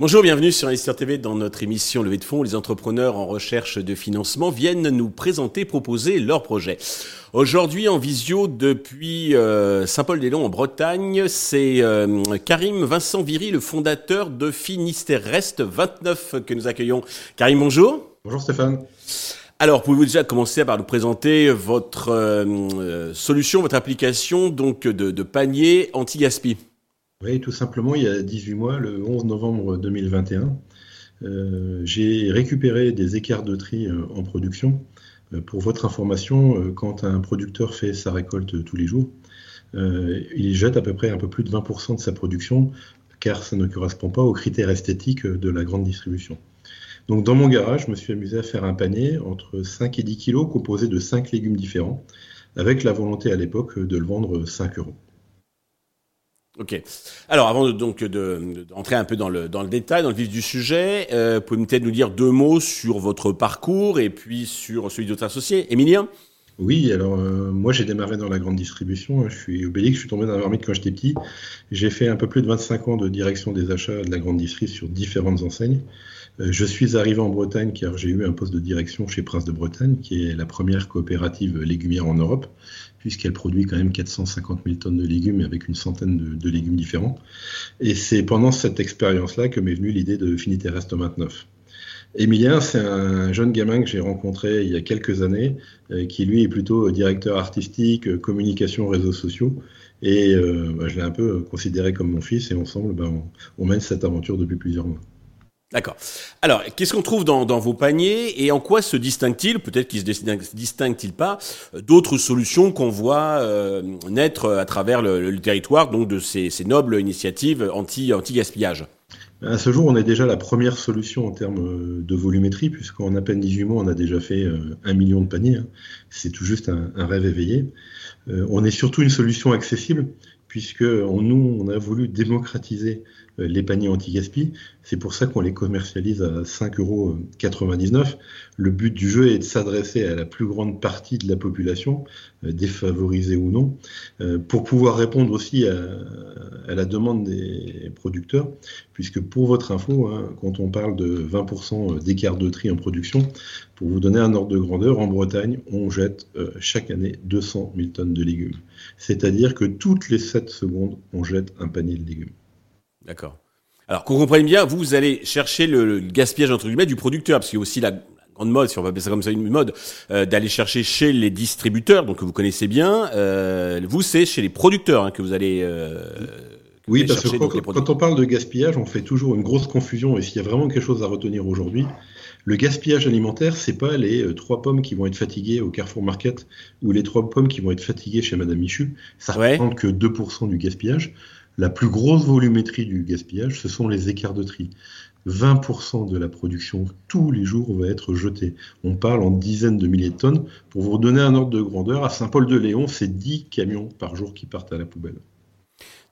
Bonjour, bienvenue sur Investir TV dans notre émission Levée de fonds. Les entrepreneurs en recherche de financement viennent nous présenter, proposer leurs projets. Aujourd'hui en visio depuis euh, Saint-Paul-des-Longs en Bretagne, c'est euh, Karim Vincent Viry, le fondateur de Finistère Reste 29 que nous accueillons. Karim, bonjour. Bonjour Stéphane. Alors, pouvez-vous déjà commencer par nous présenter votre euh, solution, votre application donc de, panier anti-gaspi? Oui, tout simplement, il y a 18 mois, le 11 novembre 2021, euh, j'ai récupéré des écarts de tri euh, en production. Euh, pour votre information, quand un producteur fait sa récolte tous les jours, il jette à peu près un peu plus de 20% de sa production, car ça ne correspond pas aux critères esthétiques de la grande distribution. Donc dans mon garage, je me suis amusé à faire un panier entre 5 et 10 kilos composé de 5 légumes différents, avec la volonté à l'époque de le vendre 5 euros. Ok. Alors, avant de, donc d'entrer un peu dans le dans le détail, dans le vif du sujet, euh, pouvez-vous peut-être nous dire deux mots sur votre parcours et puis sur celui de votre associé, Emilien oui, alors euh, moi j'ai démarré dans la grande distribution, je suis Obélix, je suis tombé dans la marmite quand j'étais petit. J'ai fait un peu plus de 25 ans de direction des achats de la grande distribution sur différentes enseignes. Euh, je suis arrivé en Bretagne car j'ai eu un poste de direction chez Prince de Bretagne, qui est la première coopérative légumière en Europe, puisqu'elle produit quand même 450 000 tonnes de légumes avec une centaine de, légumes différents. Et c'est pendant cette expérience-là que m'est venue l'idée de Finiterrest 29. Emilien, c'est un jeune gamin que j'ai rencontré il y a quelques années, euh, qui lui est plutôt directeur artistique, euh, communication, réseaux sociaux. Et bah, je l'ai un peu considéré comme mon fils et ensemble, bah, on mène cette aventure depuis plusieurs mois. D'accord. Alors, qu'est-ce qu'on trouve dans, vos paniers et en quoi se distingue-t-il, peut-être qu'il se distingue-t-il pas, euh, d'autres solutions qu'on voit euh, naître à travers le, territoire, donc de ces, nobles initiatives anti-gaspillage? À ce jour, on est déjà la première solution en termes euh, de volumétrie, puisqu'en à peine 18 mois, on a déjà fait un million de paniers. Hein. C'est tout juste un, rêve éveillé. on est surtout une solution accessible, puisque nous, on a voulu démocratiser euh, les paniers anti-gaspi. C'est pour ça qu'on les commercialise à 5,99 euros. Le but du jeu est de s'adresser à la plus grande partie de la population, euh, défavorisée ou non, euh, pour pouvoir répondre aussi à, la demande des producteurs, puisque pour votre info, hein, quand on parle de 20% d'écart de tri en production, pour vous donner un ordre de grandeur, en Bretagne, on jette chaque année 200 000 tonnes de légumes. C'est-à-dire que toutes les 7 secondes, on jette un panier de légumes. D'accord. Alors qu'on comprenne bien, vous, vous allez chercher le, gaspillage entre guillemets du producteur, parce qu'il y a aussi la grande mode, si on va appeler ça comme ça une mode, euh, d'aller chercher chez les distributeurs, donc que vous connaissez bien. Euh, vous, c'est chez les producteurs hein, que vous allez. Euh, oui, parce que quand, on parle de gaspillage, on fait toujours une grosse confusion. Et s'il y a vraiment quelque chose à retenir aujourd'hui, le gaspillage alimentaire, c'est pas les trois pommes qui vont être fatiguées au Carrefour Market ou les trois pommes qui vont être fatiguées chez Madame Michu. Ça ne représente que 2% du gaspillage. La plus grosse volumétrie du gaspillage, ce sont les écarts de tri. 20% de la production tous les jours va être jetée. On parle en dizaines de milliers de tonnes. Pour vous redonner un ordre de grandeur, à Saint-Paul-de-Léon, c'est 10 camions par jour qui partent à la poubelle.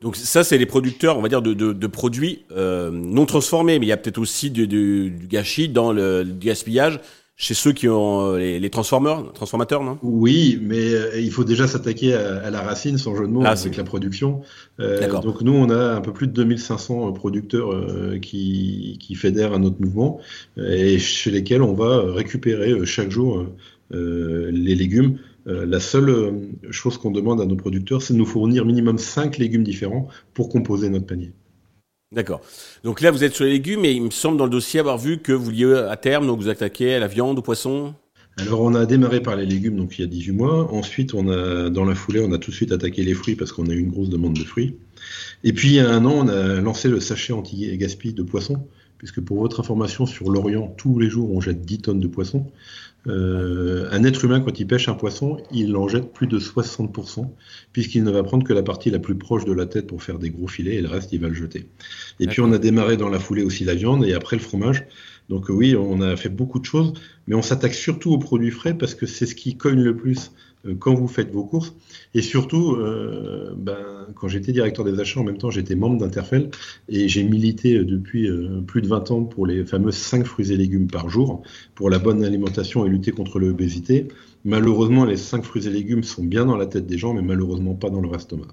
Donc ça, c'est les producteurs, on va dire, de, produits euh, non transformés, mais il y a peut-être aussi du, gâchis dans le gaspillage chez ceux qui ont euh, les, transformeurs, transformateurs, non? Oui, mais euh, il faut déjà s'attaquer à, la racine, sans jeu de mots, ah, avec la production. Euh, donc nous, on a un peu plus de 2500 producteurs qui, qui fédèrent à notre mouvement et chez lesquels on va récupérer chaque jour les légumes. la seule chose qu'on demande à nos producteurs, c'est de nous fournir minimum 5 légumes différents pour composer notre panier. D'accord. Donc là, vous êtes sur les légumes et il me semble dans le dossier avoir vu que vous vouliez à terme donc vous attaquez à la viande, au poisson. Alors on a démarré par les légumes donc il y a 18 mois. Ensuite, on a dans la foulée, on a tout de suite attaqué les fruits parce qu'on a eu une grosse demande de fruits. Et puis il y a un an, on a lancé le sachet anti-gaspi de poisson puisque pour votre information, sur l'Orient, tous les jours, on jette 10 tonnes de poissons. Euh, un être humain, quand il pêche un poisson, il en jette plus de 60%, puisqu'il ne va prendre que la partie la plus proche de la tête pour faire des gros filets, et le reste, il va le jeter. Et puis, on a démarré dans la foulée aussi la viande, et après le fromage. Donc oui, on a fait beaucoup de choses, mais on s'attaque surtout aux produits frais, parce que c'est ce qui cogne le plus quand vous faites vos courses. Et surtout, ben, quand j'étais directeur des achats, en même temps, j'étais membre d'Interfel et j'ai milité depuis plus de 20 ans pour les fameux 5 fruits et légumes par jour, pour la bonne alimentation et lutter contre l'obésité. Malheureusement, les 5 fruits et légumes sont bien dans la tête des gens, mais malheureusement pas dans leur estomac.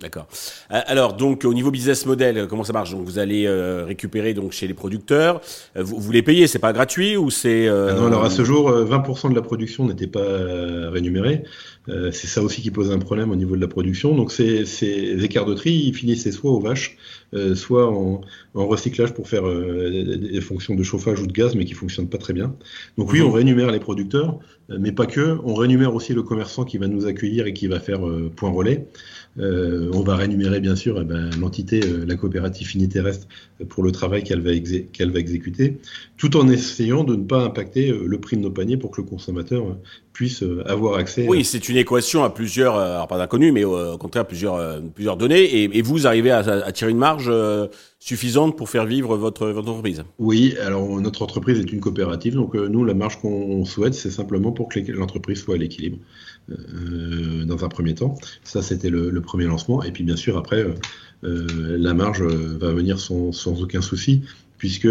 D'accord. Euh, alors donc au niveau business model, comment ça marche? Donc vous allez euh, récupérer donc chez les producteurs, euh, vous, vous, les payez, c'est pas gratuit ou c'est ah Non, alors à ce jour, 20% de la production n'était pas rémunérée. c'est ça aussi qui pose un problème au niveau de la production. Donc ces, ces écarts de tri, ils finissaient soit aux vaches, soit en, en, recyclage pour faire des fonctions de chauffage ou de gaz, mais qui fonctionnent pas très bien. Donc oui, mhm. on rémunère les producteurs, mais pas que. On rémunère aussi le commerçant qui va nous accueillir et qui va faire point relais. Euh, on va rémunérer bien sûr eh ben, l'entité, euh, la coopérative Finiterrestre, pour le travail qu'elle va, exécuter, tout en essayant de ne pas impacter euh, le prix de nos paniers pour que le consommateur puisse avoir accès. Oui, c'est une équation à plusieurs, alors pas d'inconnus, mais au contraire plusieurs, plusieurs données, et, vous arrivez à, tirer une marge suffisante pour faire vivre votre, votre, entreprise? Oui, alors notre entreprise est une coopérative, donc nous, la marge qu'on souhaite, c'est simplement pour que l'entreprise soit à l'équilibre. Euh, dans un premier temps. Ça, c'était le, premier lancement. Et puis, bien sûr, après, euh, euh, la marge va venir sans, sans aucun souci puisque,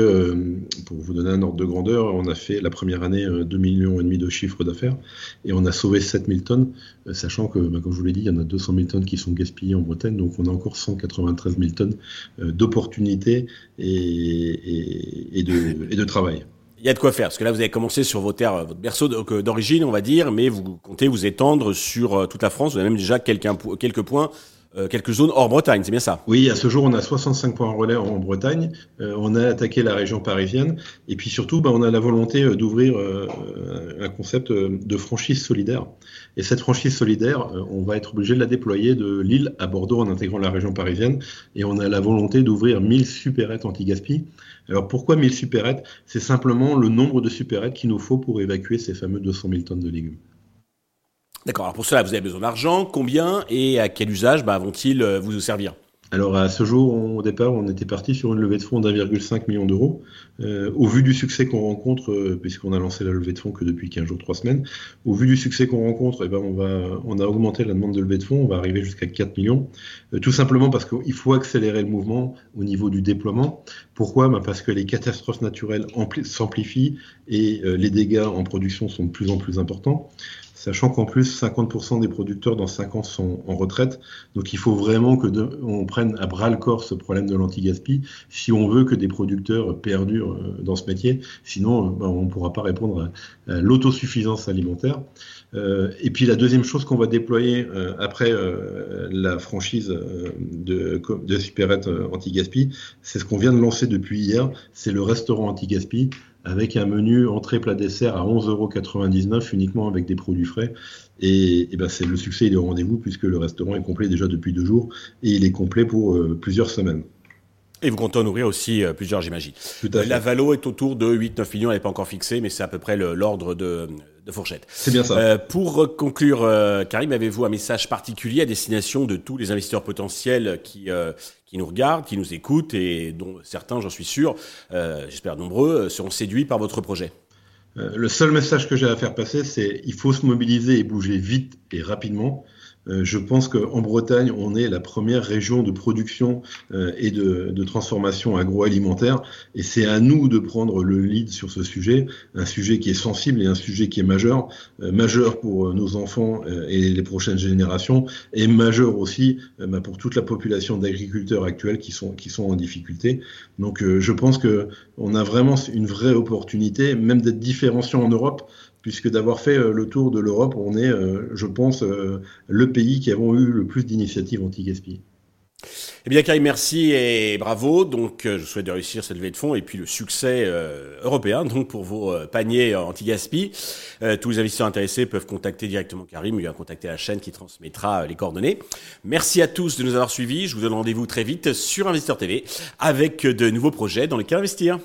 pour vous donner un ordre de grandeur, on a fait la première année 2 millions et demi de chiffre d'affaires et on a sauvé 7000 tonnes, sachant que, bah, comme je vous l'ai dit, il y en a 200 000 tonnes qui sont gaspillées en Bretagne, donc on a encore 193 000 tonnes d'opportunités et, et, de, et de travail il y a de quoi faire. Parce que là, vous avez commencé sur vos terres, votre berceau euh, d'origine, on va dire, mais vous comptez vous étendre sur euh, toute la France. Vous avez même déjà quelques, points euh, quelques zones hors Bretagne, c'est bien ça? Oui, à ce jour, on a 65 points en relais en Bretagne. on a attaqué la région parisienne. Et puis surtout, bah, on a la volonté d'ouvrir un concept de franchise solidaire. Et cette franchise solidaire, on va être obligé de la déployer de Lille à Bordeaux en intégrant la région parisienne. Et on a la volonté d'ouvrir 1000 supérettes anti-gaspi alors pourquoi 1000 supérettes? C'est simplement le nombre de supérettes qu'il nous faut pour évacuer ces fameux 200 000 tonnes de légumes. D'accord, alors pour cela, vous avez besoin d'argent. Combien et à quel usage bah, vont-ils euh, vous servir? Alors à ce jour, au départ, on était parti sur une levée de fonds d'1,5 million d'euros. Euh, au vu du succès qu'on rencontre, euh, puisqu'on a lancé la levée de fonds que depuis 15 jours, 3 semaines, au vu du succès qu'on rencontre, eh ben on, va, on a augmenté la demande de levée de fonds, on va arriver jusqu'à 4 millions, euh, tout simplement parce qu'il faut accélérer le mouvement au niveau du déploiement. Pourquoi? Ben Parce que les catastrophes naturelles s'amplifient et les dégâts en production sont de plus en plus importants sachant qu'en plus 50% des producteurs dans 5 ans sont en retraite. Donc il faut vraiment que on prenne à bras le corps ce problème de l'anti-gaspi si on veut que des producteurs perdurent euh, dans ce métier. Sinon, euh, ben, on ne pourra pas répondre à, l'autosuffisance alimentaire. Euh, et puis la deuxième chose qu'on va déployer après la franchise de, de Superette anti-gaspi, c'est ce qu'on vient de lancer depuis hier, c'est le restaurant anti-gaspi avec un menu entrée plat dessert à 11,99€ uniquement avec des produits frais. Et, ben c'est le succès il est au rendez-vous puisque le restaurant est complet déjà depuis deux jours et il est complet pour euh, plusieurs semaines. Et vous comptez en ouvrir aussi euh, plusieurs, j'imagine. La Valo est autour de 8-9 millions, elle n'est pas encore fixée, mais c'est à peu près l'ordre de, de, fourchette. C'est bien ça. Euh, pour conclure, Karim, avez-vous un message particulier à destination de tous les investisseurs potentiels qui, qui nous regardent, qui nous écoutent et dont certains, j'en suis sûr, euh, j'espère nombreux, seront séduits par votre projet? Euh, Le seul message que j'ai à faire passer, c'est il faut se mobiliser et bouger vite et rapidement. Euh, je pense qu'en Bretagne, on est la première région de production euh, et de, transformation agroalimentaire, et c'est à nous de prendre le lead sur ce sujet, un sujet qui est sensible et un sujet qui est majeur, euh, majeur pour nos enfants et les prochaines générations, et majeur aussi bah, pour toute la population d'agriculteurs actuels qui sont, qui sont en difficulté. Donc je pense que on a vraiment une vraie opportunité, même d'être différenciant en Europe, puisque d'avoir fait euh, le tour de l'Europe, on est, euh, je pense, euh, le pays qui avons eu le plus d'initiatives anti-gaspi. Eh bien, Karim, merci et bravo. Donc, je souhaite de réussir cette levée de fonds et puis le succès européen donc pour vos paniers anti-gaspi. tous les investisseurs intéressés peuvent contacter directement Karim, va contacter la chaîne qui transmettra les coordonnées. Merci à tous de nous avoir suivis. Je vous donne rendez-vous très vite sur Investeur TV avec de nouveaux projets dans lesquels investir.